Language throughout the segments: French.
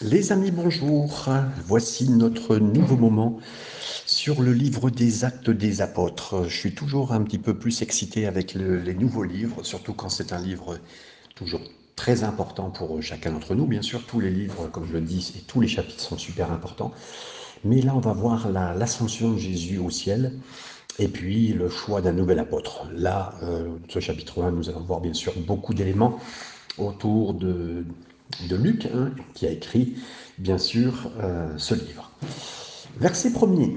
Les amis, bonjour. Voici notre nouveau moment sur le livre des actes des apôtres. Je suis toujours un petit peu plus excité avec le- les nouveaux livres, surtout quand c'est un livre toujours très important pour chacun d'entre nous. Bien sûr, tous les livres, comme je le dis, et tous les chapitres sont super importants. Mais là, on va voir la- l'ascension de Jésus au ciel et puis le choix d'un nouvel apôtre. Là, euh, ce chapitre 1, nous allons voir bien sûr beaucoup d'éléments autour de, de Luc, hein, qui a écrit bien sûr euh, ce livre. Verset premier.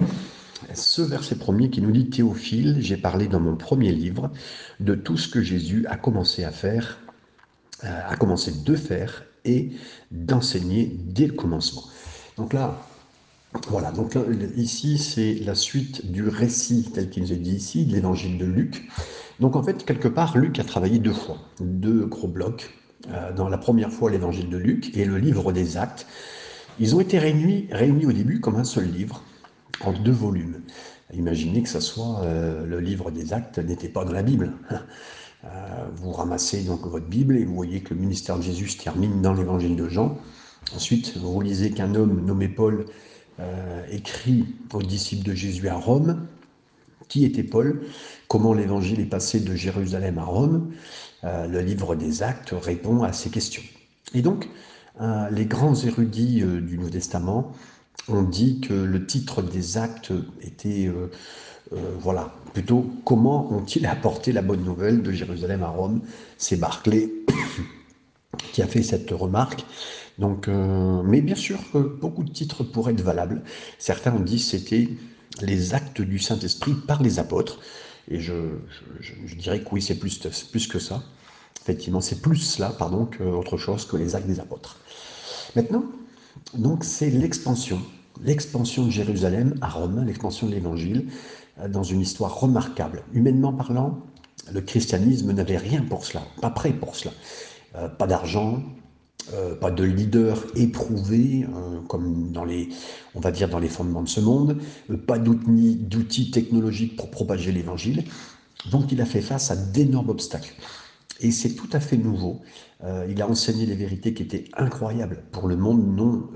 Ce verset premier qui nous dit Théophile, j'ai parlé dans mon premier livre de tout ce que Jésus a commencé à faire, euh, a commencé de faire et d'enseigner dès le commencement. Donc là, voilà, donc là, ici c'est la suite du récit tel qu'il nous est dit ici, de l'évangile de Luc. Donc en fait, quelque part, Luc a travaillé deux fois, deux gros blocs. Euh, dans la première fois, l'évangile de Luc et le livre des actes. Ils ont été réunis, au début comme un seul livre, en deux volumes. Imaginez que ce soit euh, le livre des actes n'était pas dans la Bible. Euh, vous ramassez donc votre Bible et vous voyez que le ministère de Jésus se termine dans l'évangile de Jean. Ensuite, vous lisez qu'un homme nommé Paul écrit aux disciples de Jésus à Rome. Qui était Paul? Comment l'évangile est passé de Jérusalem à Rome? Euh, Le livre des actes répond à ces questions. Et donc, euh, les grands érudits euh, du Nouveau Testament ont dit que le titre des actes était, voilà, plutôt comment ont-ils apporté la bonne nouvelle de Jérusalem à Rome C'est Barclay qui a fait cette remarque. Donc, mais bien sûr beaucoup de titres pourraient être valables. Certains ont dit c'était les actes du Saint-Esprit par les apôtres. Et je, dirais que oui, c'est plus, c'est plus que ça. Effectivement, c'est plus cela, pardon, qu'autre chose que les actes des apôtres. Maintenant, donc c'est l'expansion, l'expansion de Jérusalem à Rome, l'expansion de l'Évangile, euh, dans une histoire remarquable. Humainement parlant, le christianisme n'avait rien pour cela, pas prêt pour cela. Euh, pas d'argent, euh, pas de leader éprouvé, euh, comme dans les, on va dire dans les fondements de ce monde, euh, pas d'outils technologiques pour propager l'Évangile. Donc il a fait face à d'énormes obstacles. Et c'est tout à fait nouveau. Euh, il a enseigné des vérités qui étaient incroyables pour le monde non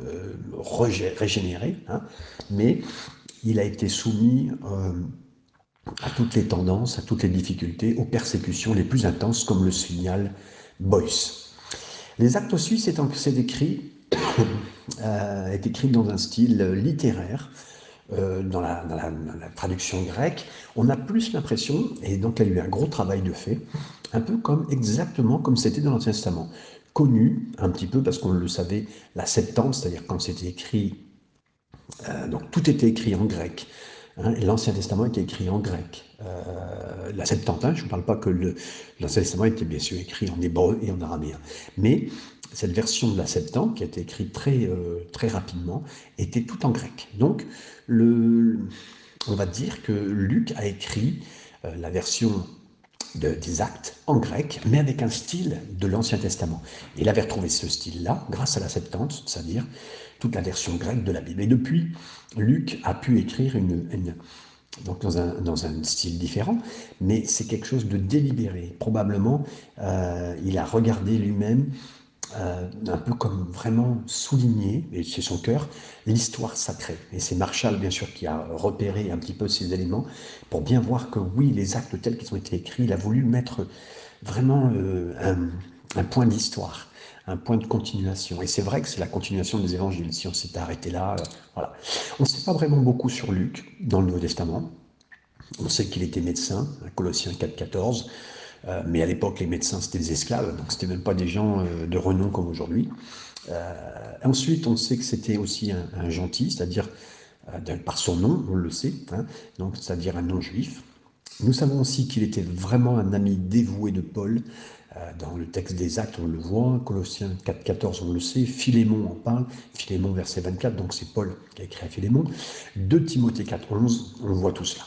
régénéré, hein, mais il a été soumis à toutes les tendances, à toutes les difficultés, aux persécutions les plus intenses, comme le signale Boyce. Les actes suisses étant que c'est écrit, euh, est écrit dans un style littéraire, euh, dans, la, dans la- traduction grecque, on a plus l'impression, et donc y a eu un gros travail de fait, un peu comme exactement comme c'était dans l'Ancien Testament, connu un petit peu parce qu'on le savait, la Septante, c'est-à-dire quand c'était écrit, euh, donc tout était écrit en grec, hein, l'Ancien Testament était écrit en grec. Euh, la Septante, hein, je ne parle pas que l'Ancien Testament était bien sûr écrit en hébreu et en araméen, mais cette version de la Septante, qui a été écrite très, euh, très rapidement, était tout en grec. Donc, on va dire que Luc a écrit euh, la version de- des actes en grec, mais avec un style de l'Ancien Testament. Il avait retrouvé ce style-là grâce à la Septante, c'est-à-dire toute la version grecque de la Bible. Et depuis, Luc a pu écrire une, donc dans un, dans un style différent, mais c'est quelque chose de délibéré. Probablement, euh, il a regardé lui-même euh, un peu comme vraiment souligner, et c'est son cœur, l'histoire sacrée. Et c'est Marshall, bien sûr, qui a repéré un petit peu ces éléments pour bien voir que oui, les actes tels qu'ils ont été écrits, il a voulu mettre vraiment euh, un, point d'histoire, un point de continuation. Et c'est vrai que c'est la continuation des évangiles. Si on s'était arrêté là, euh, voilà. On ne sait pas vraiment beaucoup sur Luc dans le Nouveau Testament. On sait qu'il était médecin, Colossiens 4, 14. Euh, mais à l'époque, les médecins, c'était des esclaves, donc c'était même pas des gens euh, de renom comme aujourd'hui. Euh, ensuite, on sait que c'était aussi un, gentil, c'est-à-dire par son nom, on le sait, hein, donc c'est-à-dire un non-juif. Nous savons aussi qu'il était vraiment un ami dévoué de Paul. Dans le texte des Actes, on le voit, Colossiens 4, 14, on le sait, Philémon en parle, Philémon verset 24, donc c'est Paul qui a écrit à Philémon. 2 Timothée 4, 11, on voit tout cela.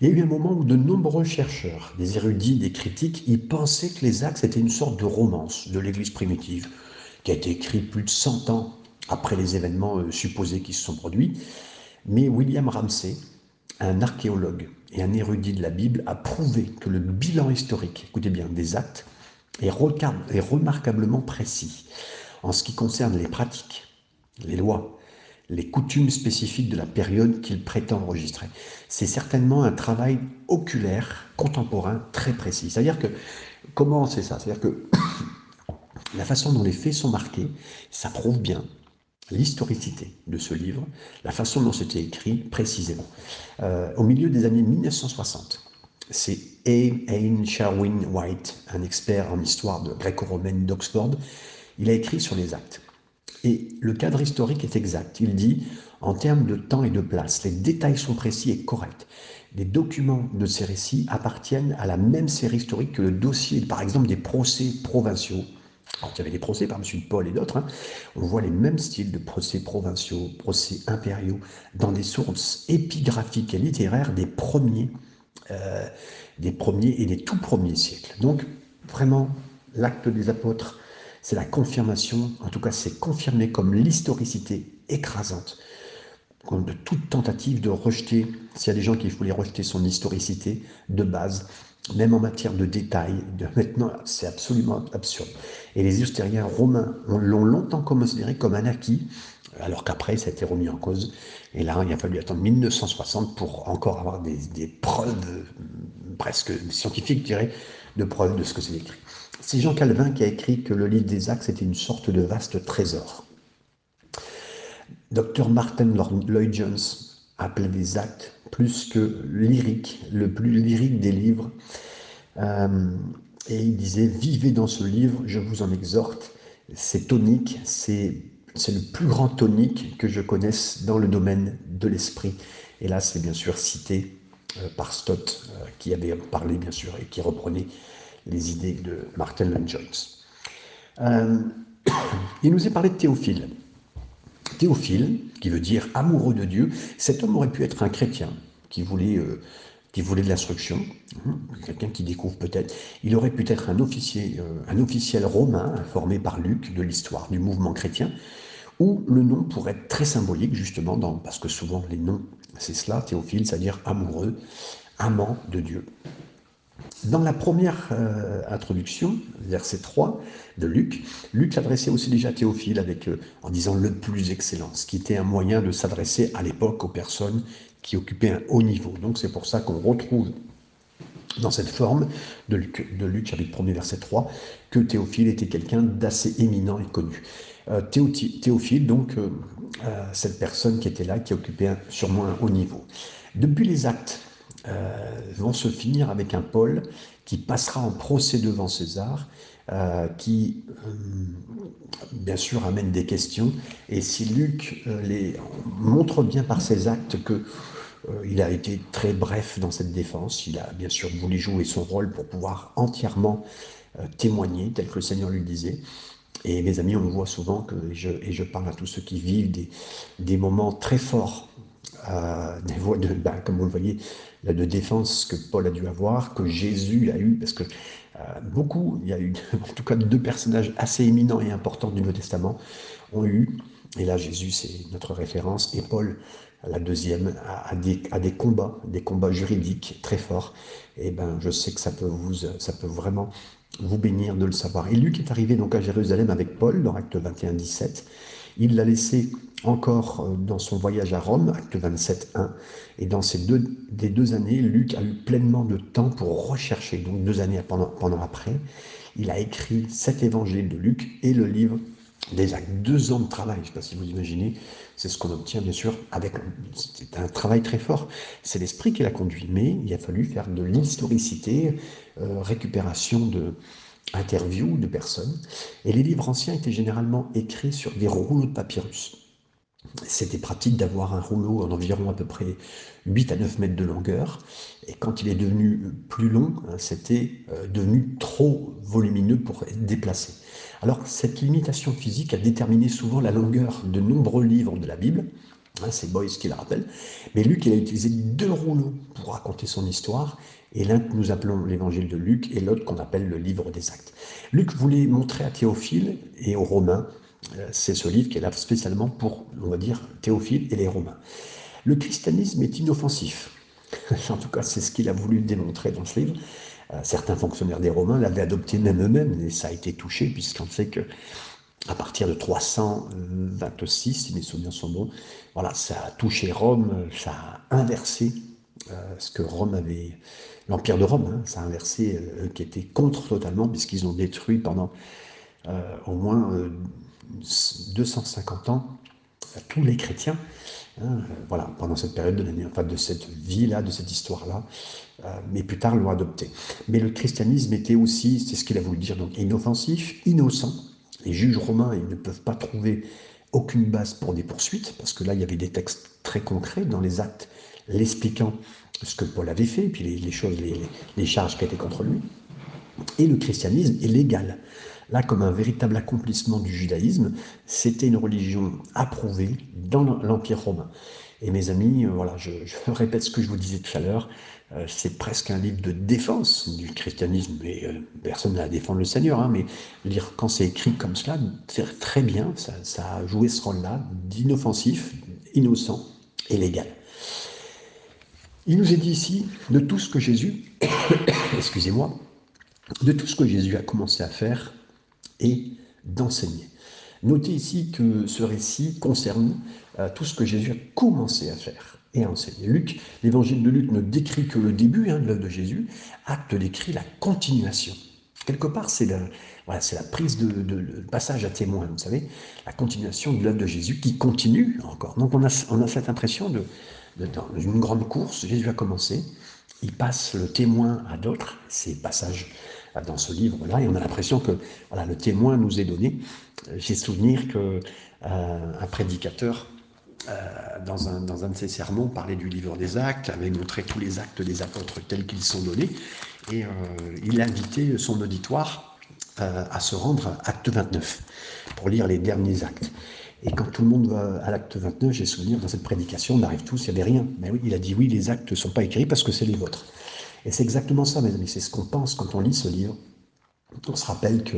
Il y a eu un moment où de nombreux chercheurs, des érudits, des critiques, ils pensaient que les Actes étaient une sorte de romance de l'Église primitive, qui a été écrite plus de 100 ans après les événements euh, supposés qui se sont produits. Mais William Ramsay, un archéologue et un érudit de la Bible, a prouvé que le bilan historique, écoutez bien, des actes est remarquablement précis en ce qui concerne les pratiques, les lois, les coutumes spécifiques de la période qu'il prétend enregistrer. C'est certainement un travail oculaire, contemporain, très précis. C'est-à-dire que, comment c'est ça? C'est-à-dire que la façon dont les faits sont marqués, ça prouve bien l'historicité de ce livre, la façon dont c'était écrit précisément. Euh, au milieu des années 1960, c'est Ayn Sherwin White, un expert en histoire de gréco-romaine d'Oxford, il a écrit sur les actes. Et le cadre historique est exact. Il dit, en termes de temps et de place, les détails sont précis et corrects. Les documents de ces récits appartiennent à la même série historique que le dossier, par exemple, des procès provinciaux. Alors, il y avait des procès par M. Paul et d'autres. Hein. On voit les mêmes styles de procès provinciaux, procès impériaux, dans des sources épigraphiques et littéraires des premiers, euh, des premiers et des tout premiers siècles. Donc, vraiment, l'acte des apôtres c'est la confirmation, en tout cas c'est confirmé comme l'historicité écrasante de toute tentative de rejeter, s'il y a des gens qui voulaient rejeter son historicité de base, même en matière de détails, de maintenant, c'est absolument absurde. Et les historiens romains l'ont longtemps considéré comme un acquis, alors qu'après, ça a été remis en cause. Et là, il a fallu attendre 1960 pour encore avoir des, des preuves presque scientifiques, je dirais, de preuves de ce que c'est écrit. C'est Jean Calvin qui a écrit que le livre des Actes était une sorte de vaste trésor. Dr Martin Lloyd Jones appelait les Actes plus que lyrique, le plus lyrique des livres. Euh, et il disait Vivez dans ce livre, je vous en exhorte. C'est tonique, c'est le plus grand tonique que je connaisse dans le domaine de l'esprit. Et là, c'est bien sûr cité euh, par Stott, euh, qui avait parlé, bien sûr, et qui reprenait les idées de Martin Lloyd Jones. Euh, il nous est parlé de Théophile. Théophile, qui veut dire amoureux de Dieu, cet homme aurait pu être un chrétien qui voulait, euh, de l'instruction, hein, quelqu'un qui découvre peut-être. Il aurait pu être un, officier, euh, un officiel romain formé par Luc de l'histoire du mouvement chrétien, ou le nom pourrait être très symbolique justement, parce que souvent les noms, c'est cela, Théophile, c'est-à-dire amoureux, amant de Dieu. Dans la première euh, introduction, verset 3 de Luc, Luc s'adressait aussi déjà à Théophile euh, en disant le plus excellent, ce qui était un moyen de s'adresser à l'époque aux personnes qui occupaient un haut niveau. Donc c'est pour ça qu'on retrouve dans cette forme de Luc, de Luc chapitre 1 verset 3 que Théophile était quelqu'un d'assez éminent et connu. Euh, Théophile, donc, cette personne qui était là, qui occupait sûrement un haut niveau. Depuis les actes vont se finir avec un Paul qui passera en procès devant César, euh, qui euh, bien sûr amène des questions. Et si Luc montre bien par ses actes que il a été très bref dans cette défense, il a bien sûr voulu jouer son rôle pour pouvoir entièrement témoigner, tel que le Seigneur lui disait. Et mes amis, on voit souvent, que je, et je parle à tous ceux qui vivent des moments très forts, des voix de, ben, comme vous le voyez, de défense que Paul a dû avoir, que Jésus a eu, parce que euh, beaucoup, il y a eu en tout cas deux personnages assez éminents et importants du Nouveau Testament ont eu, et là Jésus c'est notre référence, et Paul, la deuxième, a, des, des, combats, des combats juridiques très forts, et ben je sais que ça peut, vous, ça peut vraiment vous bénir de le savoir. Et Luc est arrivé donc à Jérusalem avec Paul dans Acte 21, 17, il l'a laissé encore euh, dans son voyage à Rome, acte 27, 1. Et dans ces deux, des deux années, Luc a eu pleinement de temps pour rechercher, donc deux années pendant, pendant après. Il a écrit cet évangile de Luc et le livre des actes. Deux ans de travail, je ne sais pas si vous imaginez, c'est ce qu'on obtient bien sûr avec. C'est un travail très fort. C'est l'esprit qui l'a conduit, mais il a fallu faire de l'historicité, euh, récupération de, interviews de personnes, et les livres anciens étaient généralement écrits sur des rouleaux de papyrus. C'était pratique d'avoir un rouleau en environ à peu près 8 à 9 mètres de longueur, et quand il est devenu plus long, hein, c'était euh, devenu trop volumineux pour être déplacé. Alors cette limitation physique a déterminé souvent la longueur de nombreux livres de la Bible, hein, c'est Boyce qui la rappelle, mais Luc il a utilisé deux rouleaux pour raconter son histoire, et l'un que nous appelons l'évangile de Luc et l'autre qu'on appelle le livre des actes. Luc voulait montrer à Théophile et aux Romains, euh, c'est ce livre qui est là spécialement pour, on va dire, Théophile et les Romains. Le christianisme est inoffensif. en tout cas, c'est ce qu'il a voulu démontrer dans ce livre. Euh, certains fonctionnaires des Romains l'avaient adopté même eux-mêmes, et ça a été touché, puisqu'on sait que à partir de 326, si mes souvenirs sont bons. Voilà, ça a touché Rome, ça a inversé euh, ce que Rome avait, l'Empire de Rome, hein, ça a inversé, euh, qui était contre totalement, puisqu'ils ont détruit pendant euh, au moins 250 ans tous les chrétiens. Hein, voilà, pendant cette période de l'année, enfin de cette vie-là, de cette histoire-là, mais plus tard l'ont adopté. Mais le christianisme était aussi, c'est ce qu'il a voulu dire, donc inoffensif, innocent, les juges romains, ne peuvent pas trouver aucune base pour des poursuites, parce que là, il y avait des textes très concrets dans les actes l'expliquant ce que Paul avait fait, puis les, choses, les, charges qui étaient contre lui. Et le christianisme est légal. Là, comme un véritable accomplissement du judaïsme, c'était une religion approuvée dans l'Empire romain. Et mes amis, euh, voilà, je, répète ce que je vous disais tout à l'heure, euh, c'est presque un livre de défense du christianisme, mais euh, personne n'a à défendre le Seigneur, hein, mais lire quand c'est écrit comme cela, c'est très bien, ça, a joué ce rôle-là d'inoffensif, innocent et légal. Il nous est dit ici de tout ce que Jésus, excusez-moi, de tout ce que Jésus a commencé à faire et d'enseigner. Notez ici que ce récit concerne tout ce que Jésus a commencé à faire et enseigner. Luc, l'évangile de Luc ne décrit que le début hein, de l'œuvre de Jésus, acte décrit la continuation. Quelque part, c'est la, prise de, passage à témoin, vous savez, la continuation de l'œuvre de Jésus qui continue encore. Donc on a, cette impression de, dans une grande course, Jésus a commencé, il passe le témoin à d'autres, ces passages dans ce livre-là, et on a l'impression que voilà, le témoin nous est donné. J'ai souvenir qu'un euh, prédicateur euh, dans, un, dans, un, de ses sermons, parlait du livre des actes, avait montré tous les actes des apôtres tels qu'ils sont donnés, et euh, il invitait son auditoire euh, à se rendre à acte 29 pour lire les derniers actes. Et quand tout le monde va à l'acte 29, j'ai souvenir dans cette prédication, on arrive tous, il n'y avait rien. Mais oui, il a dit oui, les actes ne sont pas écrits parce que c'est les vôtres. Et c'est exactement ça, mes amis, c'est ce qu'on pense quand on lit ce livre. On se rappelle que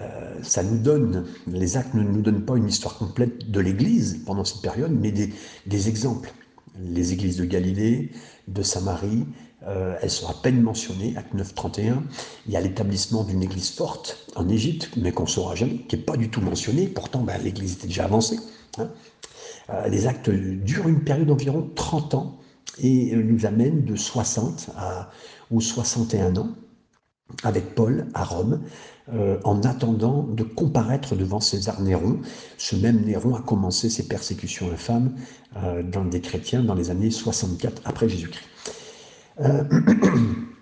euh, ça nous donne, les actes ne nous donnent pas une histoire complète de l'Église pendant cette période, mais des, exemples. Les églises de Galilée, de Samarie, euh, elles sont à peine mentionnées, acte 9, 31. Il y a l'établissement d'une église forte en Égypte, mais qu'on ne saura jamais, qui n'est pas du tout mentionné, pourtant ben, l'église était déjà avancée. Hein. Euh, les actes durent une période d'environ 30 ans et nous amènent de 60 à, ou 61 ans avec Paul à Rome, euh, en attendant de comparaître devant César Néron. Ce même Néron a commencé ses persécutions infâmes euh, dans des chrétiens dans les années 64 après Jésus-Christ. Euh,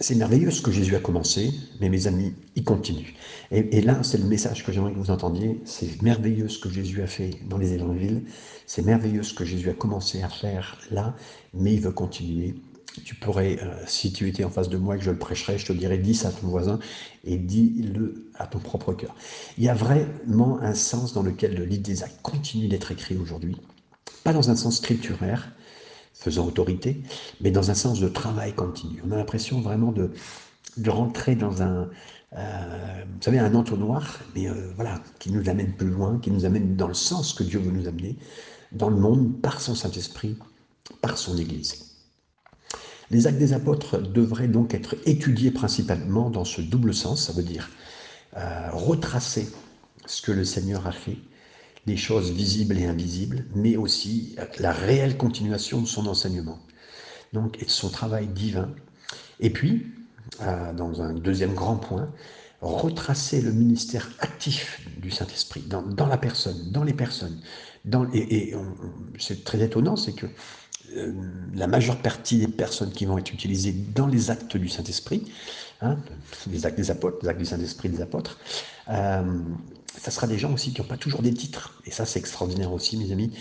c'est merveilleux ce que Jésus a commencé, mais mes amis, il continue. Et, là, c'est le message que j'aimerais que vous entendiez. C'est merveilleux ce que Jésus a fait dans les évangiles. C'est merveilleux ce que Jésus a commencé à faire là, mais il veut continuer tu pourrais, euh, si tu étais en face de moi et que je le prêcherais, je te dirais, dis ça à ton voisin et dis-le à ton propre cœur. Il y a vraiment un sens dans lequel le livre des actes continue d'être écrit aujourd'hui, pas dans un sens scripturaire, faisant autorité, mais dans un sens de travail continu. On a l'impression vraiment de, de rentrer dans un, euh, vous savez, un entonnoir, mais euh, voilà, qui nous amène plus loin, qui nous amène dans le sens que Dieu veut nous amener, dans le monde, par son Saint-Esprit, par son Église. Les actes des apôtres devraient donc être étudiés principalement dans ce double sens, ça veut dire euh, retracer ce que le Seigneur a fait, les choses visibles et invisibles, mais aussi la réelle continuation de son enseignement, donc et de son travail divin. Et puis, euh, dans un deuxième grand point, retracer le ministère actif du Saint-Esprit dans, la personne, dans les personnes. Et c'est très étonnant, c'est que euh, la majeure partie des personnes qui vont être utilisées dans les actes du Saint-Esprit, hein, les actes des apôtres, les actes du Saint-Esprit des apôtres, euh, ça sera des gens aussi qui n'ont pas toujours des titres. Et ça, c'est extraordinaire aussi, mes amis.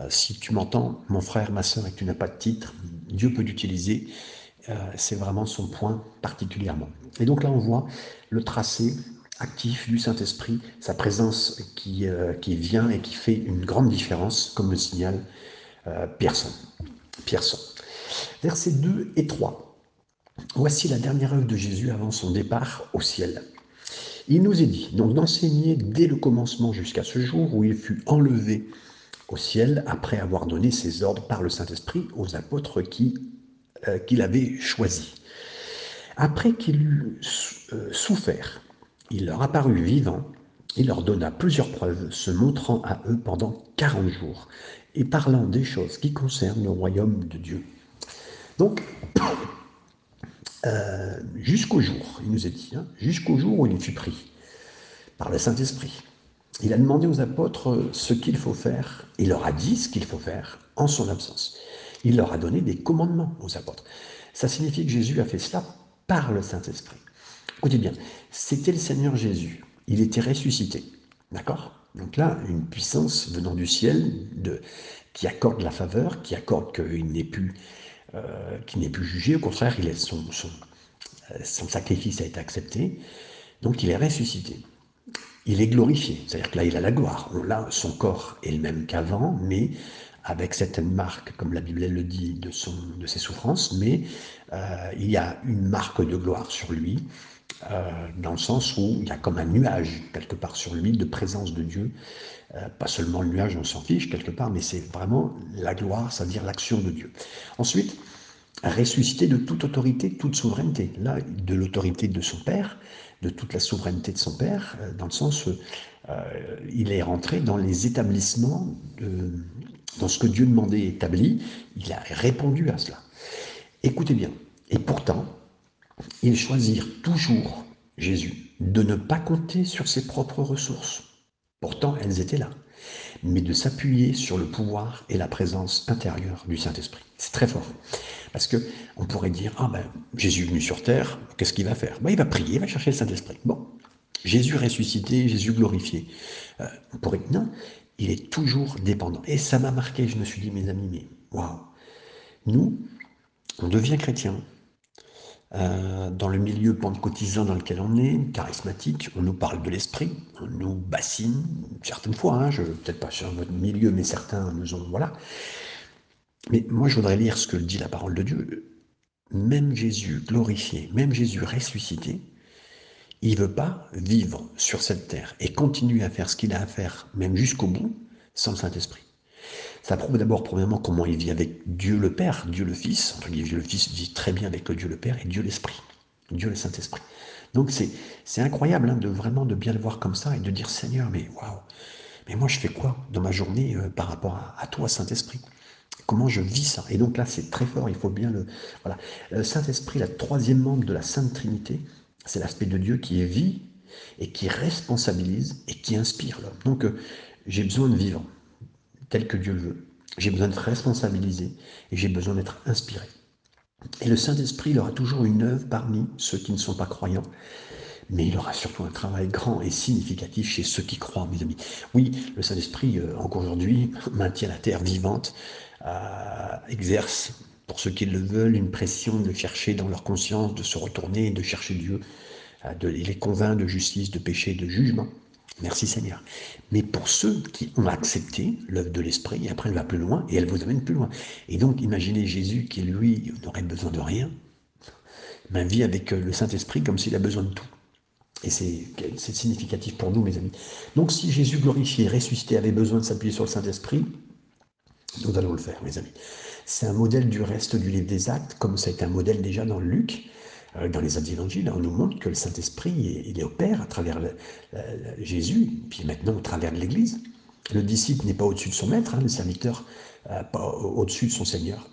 Euh, si tu m'entends, mon frère, ma soeur, et que tu n'as pas de titre, Dieu peut t'utiliser. c'est vraiment son point particulièrement. Et donc là, on voit le tracé actif du Saint-Esprit, sa présence qui, qui vient et qui fait une grande différence, comme le signale Pierson. Pierson. Versets 2 et 3. Voici la dernière œuvre de Jésus avant son départ au ciel. Il nous est dit donc d'enseigner dès le commencement jusqu'à ce jour où il fut enlevé au ciel après avoir donné ses ordres par le Saint-Esprit aux apôtres euh, qu'il avait choisis. Après qu'il eut euh, souffert, il leur apparut vivant il leur donna plusieurs preuves, se montrant à eux pendant 40 jours et parlant des choses qui concernent le royaume de Dieu. Donc, euh, jusqu'au jour, il nous est dit, hein, jusqu'au jour où il fut pris par le Saint-Esprit. Il a demandé aux apôtres ce qu'il faut faire, il leur a dit ce qu'il faut faire en son absence. Il leur a donné des commandements aux apôtres. Ça signifie que Jésus a fait cela par le Saint-Esprit. Écoutez bien, c'était le Seigneur Jésus. Il était ressuscité. D'accord? Donc là, une puissance venant du ciel qui accorde la faveur, qui accorde qu'il n'est plus, euh, n'est plus jugé. Au contraire, il est, son, euh, son sacrifice a été accepté. Donc il est ressuscité. Il est glorifié. C'est-à-dire que là, il a la gloire. Là, son corps est le même qu'avant, mais avec certaines marques, comme la Bible le dit, de, son, de ses souffrances, mais euh, il y a une marque de gloire sur lui, euh, dans le sens où il y a comme un nuage quelque part sur lui de présence de Dieu. Euh, pas seulement le nuage, on s'en fiche quelque part, mais c'est vraiment la gloire, c'est-à-dire l'action de Dieu. Ensuite, ressuscité de toute autorité, toute souveraineté. Là, de l'autorité de son Père, de toute la souveraineté de son Père, dans le sens où il est rentré dans les établissements de, dans ce que Dieu demandait établi, il a répondu à cela. Écoutez bien, et pourtant, ils choisirent toujours, Jésus, de ne pas compter sur ses propres ressources. Pourtant, elles étaient là, mais de s'appuyer sur le pouvoir et la présence intérieure du Saint-Esprit. C'est très fort. Parce que on pourrait dire, ah ben, Jésus est venu sur terre, qu'est-ce qu'il va faire? Ben, Il va prier, il va chercher le Saint-Esprit. Bon, Jésus ressuscité, Jésus glorifié. Euh, on pourrait dire, non, il est toujours dépendant. Et ça m'a marqué, je me suis dit, mes amis, mais waouh, nous, on devient chrétien. Euh, dans le milieu pentecôtisant dans lequel on est, charismatique, on nous parle de l'esprit, on nous bassine, certaines fois, hein, je peut-être pas sur votre milieu, mais certains nous ont, voilà. Mais moi, je voudrais lire ce que dit la parole de Dieu. Même Jésus glorifié, même Jésus ressuscité, il veut pas vivre sur cette terre et continuer à faire ce qu'il a à faire, même jusqu'au bout, sans le Saint-Esprit. Ça prouve d'abord, premièrement, comment il vit avec Dieu le Père, Dieu le Fils. Entre Dieu le Fils vit très bien avec Dieu le Père et Dieu l'Esprit, Dieu le Saint-Esprit. Donc c'est incroyable hein, de vraiment de bien le voir comme ça et de dire Seigneur, mais waouh, mais moi je fais quoi dans ma journée euh, par rapport à, toi, Saint-Esprit? Comment je vis ça? Et donc là, c'est très fort, il faut bien le. Voilà. Le Saint-Esprit, la troisième membre de la Sainte Trinité, c'est l'aspect de Dieu qui est vie et qui responsabilise et qui inspire l'homme. Donc euh, j'ai besoin de vivre tel que Dieu le veut. J'ai besoin d'être responsabilisé et j'ai besoin d'être inspiré. Et le Saint-Esprit, il aura toujours une œuvre parmi ceux qui ne sont pas croyants, mais il aura surtout un travail grand et significatif chez ceux qui croient, mes amis. Oui, le Saint-Esprit, euh, encore aujourd'hui, maintient la terre vivante, euh, exerce pour ceux qui le veulent, une pression de chercher dans leur conscience, de se retourner, de chercher Dieu, euh, de les convainc de justice, de péché, de jugement. Merci Seigneur. Mais pour ceux qui ont accepté l'œuvre de l'Esprit, après elle va plus loin, et elle vous amène plus loin. Et donc imaginez Jésus qui, lui, n'aurait besoin de rien, mais vit avec euh, le Saint-Esprit comme s'il a besoin de tout. Et c'est significatif pour nous, mes amis. Donc si Jésus glorifié, ressuscité, avait besoin de s'appuyer sur le Saint-Esprit, nous allons le faire, mes amis. C'est un modèle du reste du livre des actes, comme ça a été un modèle déjà dans Luc, euh, dans les évangiles. On nous montre que le Saint-Esprit, il opère à travers Jésus, puis maintenant au travers de l'Église. Le disciple n'est pas au-dessus de son maître, hein, le serviteur euh, pas au-dessus de son Seigneur.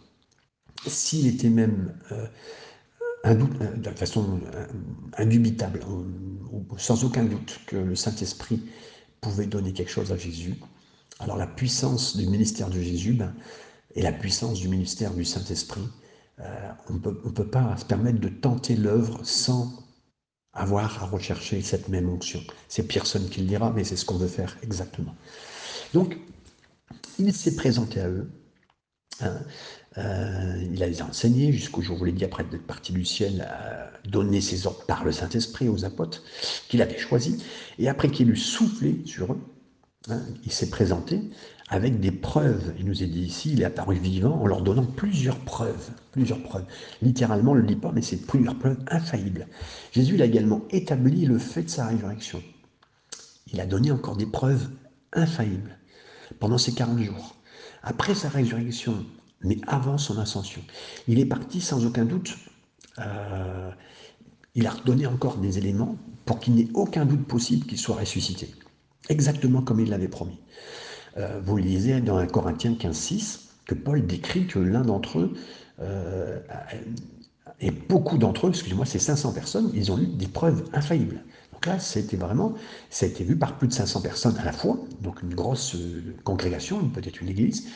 S'il était même euh, de façon indubitable, sans aucun doute, que le Saint-Esprit pouvait donner quelque chose à Jésus, alors la puissance du ministère de Jésus, ben, et la puissance du ministère du Saint-Esprit, euh, on ne peut pas se permettre de tenter l'œuvre sans avoir à rechercher cette même onction. C'est personne qui le dira, mais c'est ce qu'on veut faire exactement. Donc, il s'est présenté à eux. Hein, euh, il a les enseigné jusqu'au jour où il dit, après d'être parti du ciel, à donner ses ordres par le Saint-Esprit aux apôtres qu'il avait choisis. Et après qu'il eut soufflé sur eux, hein, il s'est présenté avec des preuves. Il nous est dit ici, il est apparu vivant en leur donnant plusieurs preuves. Littéralement, on ne le dit pas, mais c'est plusieurs preuves infaillibles. Jésus il a également établi le fait de sa résurrection. Il a donné encore des preuves infaillibles pendant ces 40 jours. Après sa résurrection, mais avant son ascension, il est parti sans aucun doute. Euh, il a redonné encore des éléments pour qu'il n'y ait aucun doute possible qu'il soit ressuscité. Exactement comme il l'avait promis. Euh, vous lisez dans 1 Corinthiens 15, 6 que Paul décrit que l'un d'entre eux, euh, et beaucoup d'entre eux, excusez-moi, ces 500 personnes, ils ont eu des preuves infaillibles. Donc là, c'était vraiment, ça a été vu par plus de 500 personnes à la fois, donc une grosse euh, congrégation, peut-être une église.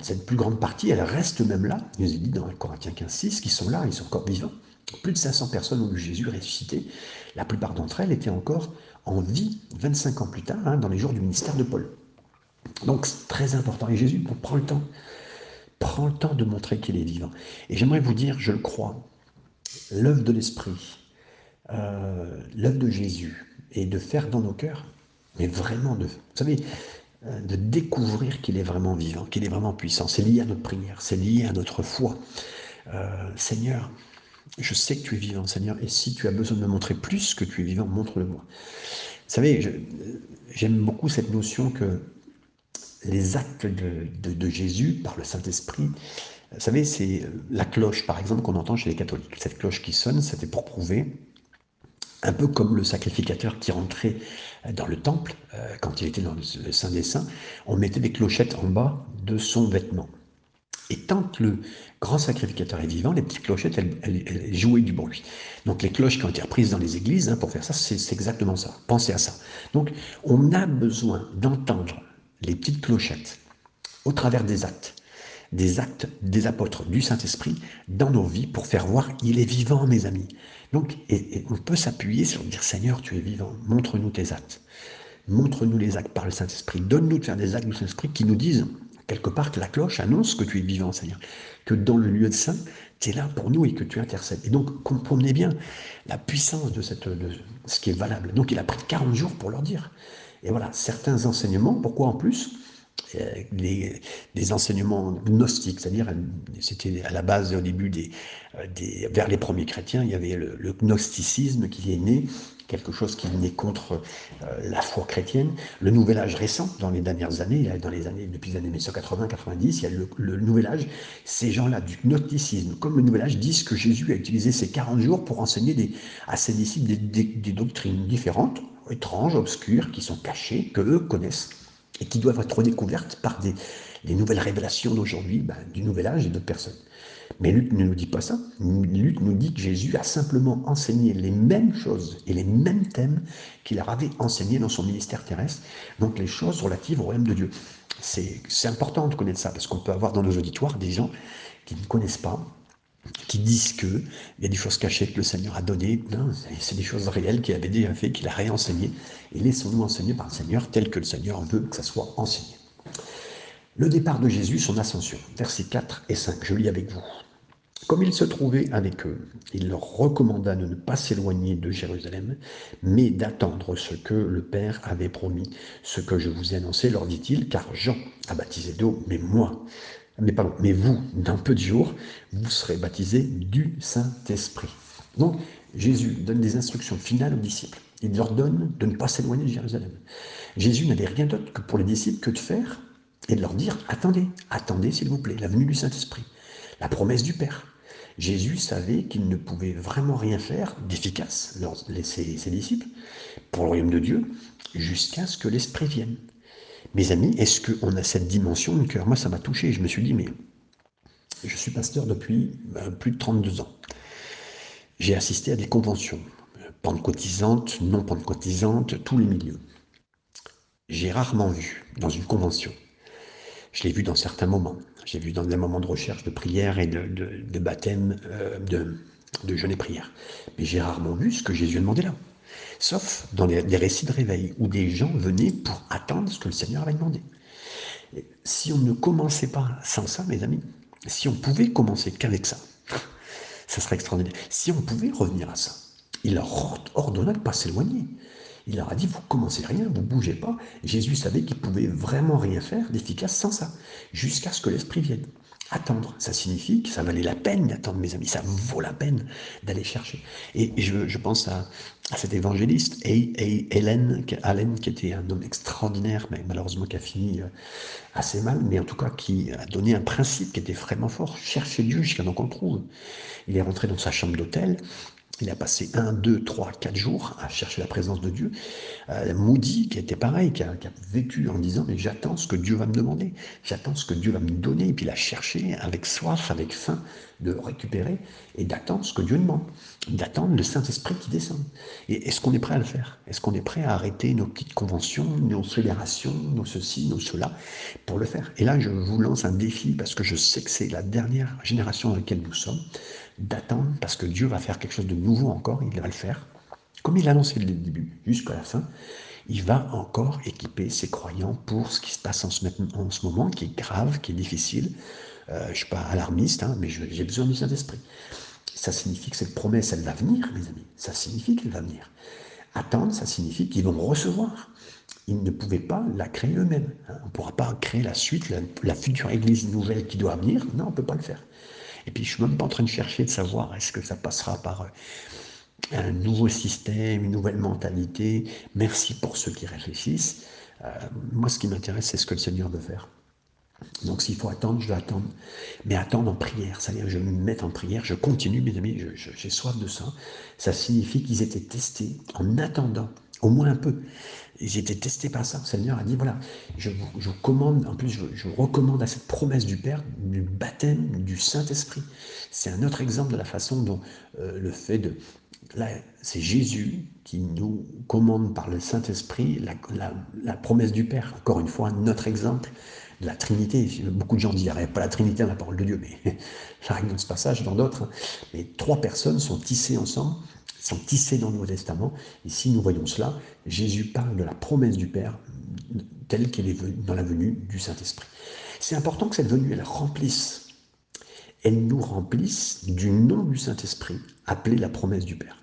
cette plus grande partie, elle reste même là. Nous est dit dans 1 Corinthiens 15, 6 qu'ils sont là, ils sont encore vivants. Plus de 500 personnes ont vu Jésus ressuscité. La plupart d'entre elles étaient encore en vie 25 ans plus tard, hein, dans les jours du ministère de Paul. Donc c'est très important. Et Jésus prend le temps, prend le temps de montrer qu'il est vivant. Et j'aimerais vous dire, je le crois, l'œuvre de l'Esprit, euh, l'œuvre de Jésus, et de faire dans nos cœurs, mais vraiment de, vous savez, euh, de découvrir qu'il est vraiment vivant, qu'il est vraiment puissant. C'est lié à notre prière, c'est lié à notre foi. Euh, Seigneur, je sais que tu es vivant, Seigneur, et si tu as besoin de me montrer plus que tu es vivant, montre-le-moi. Vous savez, j'aime beaucoup cette notion que les actes de, Jésus par le Saint-Esprit, vous savez, c'est la cloche, par exemple, qu'on entend chez les catholiques. Cette cloche qui sonne, c'était pour prouver, un peu comme le sacrificateur qui rentrait dans le temple, euh, quand il était dans le Saint des Saints, on mettait des clochettes en bas de son vêtement. Et tant que le grand sacrificateur est vivant, les petites clochettes, elles, jouaient du bruit. Donc les cloches qui ont été reprises dans les églises, hein, pour faire ça, c'est exactement ça. Pensez à ça. Donc on a besoin d'entendre les petites clochettes au travers des actes, des actes des apôtres du Saint-Esprit dans nos vies pour faire voir il est vivant, mes amis. Donc et, on peut s'appuyer sur dire Seigneur, tu es vivant, montre-nous tes actes. Montre-nous les actes par le Saint-Esprit. Donne-nous de faire des actes du Saint-Esprit qui nous disent quelque part que la cloche annonce que tu es vivant, Seigneur, que dans le lieu de saint, tu es là pour nous et que tu intercèdes. Et donc, comprenez bien la puissance de, cette, de ce qui est valable. Donc, il a pris 40 jours pour leur dire. Et voilà, certains enseignements, pourquoi en plus les, des enseignements gnostiques, c'est-à-dire c'était à la base au début des, des, vers les premiers chrétiens, il y avait le gnosticisme qui est né, quelque chose qui venait contre euh, la foi chrétienne. Le Nouvel Âge récent, dans les dernières années, dans les années depuis les années 1980-90, il y a le, Nouvel Âge. Ces gens-là du gnosticisme, comme le Nouvel Âge, disent que Jésus a utilisé ces 40 jours pour enseigner des, à ses disciples des, des, des doctrines différentes, étranges, obscures, qui sont cachées, que eux connaissent et qui doivent être redécouvertes par des, les nouvelles révélations d'aujourd'hui, ben, du Nouvel Âge et d'autres personnes. Mais Luc ne nous dit pas ça. Luc nous dit que Jésus a simplement enseigné les mêmes choses et les mêmes thèmes qu'il avait enseignés dans son ministère terrestre, donc les choses relatives au royaume de Dieu. C'est important de connaître ça, parce qu'on peut avoir dans nos auditoires des gens qui ne connaissent pas, qui disent qu'il y a des choses cachées que le Seigneur a données. C'est des choses réelles qu'il avait déjà fait, qu'il a réenseignées. Et laissons-nous enseigner par le Seigneur tel que le Seigneur veut que ça soit enseigné. Le départ de Jésus, son ascension, versets 4 et 5, je lis avec vous. Comme il se trouvait avec eux, il leur recommanda de ne pas s'éloigner de Jérusalem, mais d'attendre ce que le Père avait promis. Ce que je vous ai annoncé, leur dit-il, car Jean a baptisé d'eau, mais moi, mais pardon, mais vous, dans peu de jours, vous serez baptisés du Saint-Esprit. Donc, Jésus donne des instructions finales aux disciples. Il leur donne de ne pas s'éloigner de Jérusalem. Jésus n'avait rien d'autre que pour les disciples que de faire et de leur dire attendez, attendez s'il vous plaît, la venue du Saint-Esprit, la promesse du Père. Jésus savait qu'il ne pouvait vraiment rien faire d'efficace, ses, ses disciples, pour le royaume de Dieu, jusqu'à ce que l'Esprit vienne. Mes amis, est-ce qu'on a cette dimension de cœur? Moi, ça m'a touché. Je me suis dit, mais je suis pasteur depuis ben, plus de 32 ans. J'ai assisté à des conventions, pentecôtisantes, non pentecôtisantes, tous les milieux. J'ai rarement vu dans une convention je l'ai vu dans certains moments. J'ai vu dans des moments de recherche, de prière et de, baptême, euh, de, de jeûne et prière. Mais j'ai rarement vu ce que Jésus a demandé là. Sauf dans des, récits de réveil où des gens venaient pour attendre ce que le Seigneur avait demandé. si on ne commençait pas sans ça, mes amis, si on pouvait commencer qu'avec ça, ça serait extraordinaire. Si on pouvait revenir à ça, il leur ordonna de ne pas s'éloigner. Il leur a dit, vous commencez rien, vous bougez pas. Jésus savait qu'il pouvait vraiment rien faire d'efficace sans ça, jusqu'à ce que l'Esprit vienne. Attendre, ça signifie que ça valait la peine d'attendre, mes amis, ça vaut la peine d'aller chercher. Et je, pense à, cet évangéliste, Hélène, Allen, qui était un homme extraordinaire, mais malheureusement qui a fini euh, assez mal, mais en tout cas qui a donné un principe qui était vraiment fort, chercher Dieu jusqu'à ce qu'on trouve. Il est rentré dans sa chambre d'hôtel, Il a passé un, deux, trois, quatre jours à chercher la présence de Dieu. Euh, Moody, qui était pareil, qui a, vécu en disant Mais j'attends ce que Dieu va me demander, j'attends ce que Dieu va me donner. Et puis il a cherché avec soif, avec faim, de récupérer et d'attendre ce que Dieu demande, d'attendre le Saint-Esprit qui descend. Et est-ce qu'on est prêt à le faire? Est-ce qu'on est prêt à arrêter nos petites conventions, nos fédérations, nos ceci, nos cela, pour le faire? Et là, je vous lance un défi parce que je sais que c'est la dernière génération dans laquelle nous sommes d'attendre parce que Dieu va faire quelque chose de nouveau encore, il va le faire. Comme il a annoncé dès le début, jusqu'à la fin, il va encore équiper ses croyants pour ce qui se passe en ce, en ce moment, qui est grave, qui est difficile. Euh, je ne suis pas alarmiste, hein, mais j'ai besoin du Saint-Esprit. Ça signifie que cette promesse, elle va venir, mes amis. Ça signifie qu'elle va venir. Attendre, ça signifie qu'ils vont recevoir. Ils ne pouvaient pas la créer eux-mêmes. Hein. On ne pourra pas créer la suite, la, la, future Église nouvelle qui doit venir. Non, on ne peut pas le faire. Et puis, je ne suis même pas en train de chercher de savoir est-ce que ça passera par euh, un nouveau système, une nouvelle mentalité? Merci pour ceux qui réfléchissent. Euh, moi, ce qui m'intéresse, c'est ce que le Seigneur veut faire. Donc s'il faut attendre, je dois attendre. Mais attendre en prière, c'est-à-dire je me mets en prière, je continue, mes amis, j'ai soif de ça. Ça signifie qu'ils étaient testés en attendant, au moins un peu. Ils étaient testés par ça. Le Seigneur a dit, voilà, je vous, commande, en plus je, recommande à cette promesse du Père, du baptême du Saint-Esprit. C'est un autre exemple de la façon dont euh, le fait de... Là, c'est Jésus qui nous commande par le Saint-Esprit la promesse du Père. Encore une fois, notre exemple la Trinité. Beaucoup de gens disent, pas la Trinité dans la parole de Dieu, mais j'arrive dans ce passage, dans d'autres. Mais trois personnes sont tissées ensemble, sont tissées dans le Nouveau Testament. Et si nous voyons cela, Jésus parle de la promesse du Père telle qu'elle est dans la venue du Saint-Esprit. C'est important que cette venue, elle remplisse, elle nous remplisse du nom du Saint-Esprit, appelé la promesse du Père.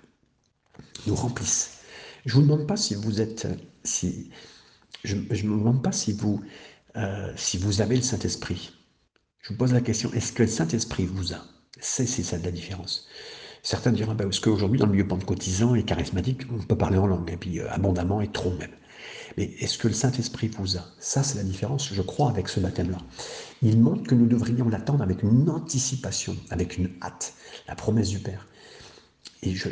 Nous remplisse. Je ne vous demande pas si vous êtes, si, je me demande pas si vous euh, si vous avez le Saint-Esprit. Je vous pose la question, est-ce que le Saint-Esprit vous a? C'est ça la différence. Certains diront, bah, est-ce qu'aujourd'hui, dans le milieu pentecôtisant et charismatique, on peut parler en langue, et puis euh, abondamment et trop même. Mais est-ce que le Saint-Esprit vous a? Ça, c'est la différence, je crois, avec ce baptême-là. Il montre que nous devrions l'attendre avec une anticipation, avec une hâte, la promesse du Père. Et je,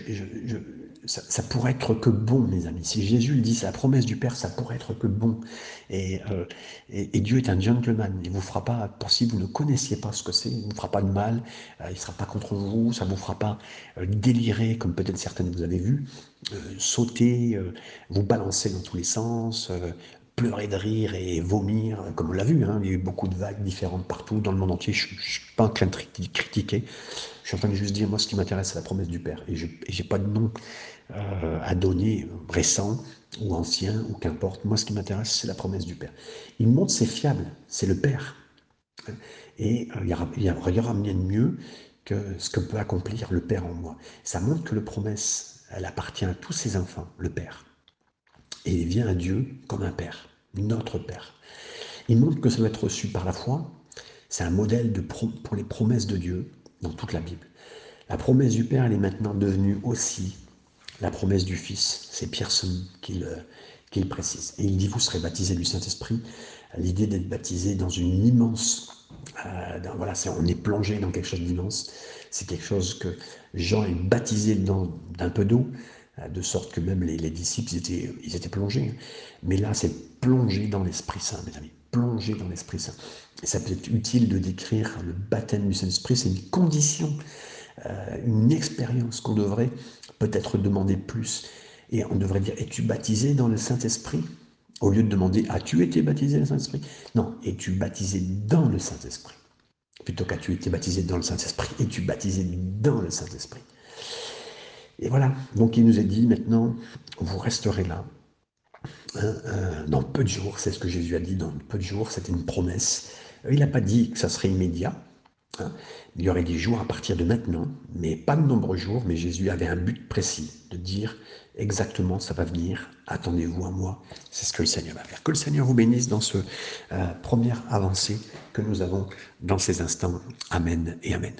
ça, pourrait être que bon, mes amis. Si Jésus le dit, c'est la promesse du Père, ça pourrait être que bon. Et, euh, et, Dieu est un gentleman. Il vous fera pas, pour si vous ne connaissiez pas ce que c'est, il ne vous fera pas de mal, euh, il ne sera pas contre vous, ça ne vous fera pas euh, délirer, comme peut-être certaines vous avez vu, sauter, vous balancer dans tous les sens, pleurer de rire et vomir, comme on l'a vu. Hein. il y a eu beaucoup de vagues différentes partout dans le monde entier. Je ne suis pas en train de critiquer. Je suis en train de juste dire, moi, ce qui m'intéresse, c'est la promesse du Père. Et je n'ai pas de nom euh, à donner, récent ou ancien, ou qu'importe. Moi, ce qui m'intéresse, c'est la promesse du Père. Il montre, c'est fiable, c'est le Père. Et euh, il n'y aura, aura rien de mieux que ce que peut accomplir le Père en moi. Ça montre que la promesse, elle appartient à tous ses enfants, le Père. Et il vient à Dieu comme un Père notre Père. Il montre que ça doit être reçu par la foi. C'est un modèle pour les promesses de Dieu dans toute la Bible. La promesse du Père, elle est maintenant devenue aussi la promesse du Fils. C'est Pierson qui le, précise. Et il dit, vous serez baptisés du Saint-Esprit. L'idée d'être baptisé dans une immense... Euh, voilà, on est plongé dans quelque chose d'immense. C'est quelque chose que Jean est baptisé d'un peu d'eau. Euh, de sorte que même les, disciples, ils étaient, ils étaient plongés. Mais là, c'est plonger dans l'Esprit Saint, mes amis, plonger dans l'Esprit Saint. Et ça peut être utile de décrire le baptême du Saint-Esprit, c'est une condition, euh, une expérience qu'on devrait peut-être demander plus. Et on devrait dire, es-tu baptisé dans le Saint-Esprit? Au lieu de demander, as-tu été baptisé dans le Saint-Esprit? Non, es-tu baptisé dans le Saint-Esprit? Plutôt qu'as-tu été baptisé dans le Saint-Esprit, es-tu baptisé dans le Saint-Esprit? Et voilà, donc il nous a dit maintenant, vous resterez là. Euh, dans peu de jours, c'est ce que Jésus a dit, dans peu de jours, c'était une promesse. Il n'a pas dit que ça serait immédiat. Hein. Il y aurait des jours à partir de maintenant, mais pas de nombreux jours, mais Jésus avait un but précis, de dire exactement ça va venir, attendez-vous à moi, c'est ce que le Seigneur va faire. Que le Seigneur vous bénisse dans ce euh, première avancée que nous avons dans ces instants. Amen et Amen.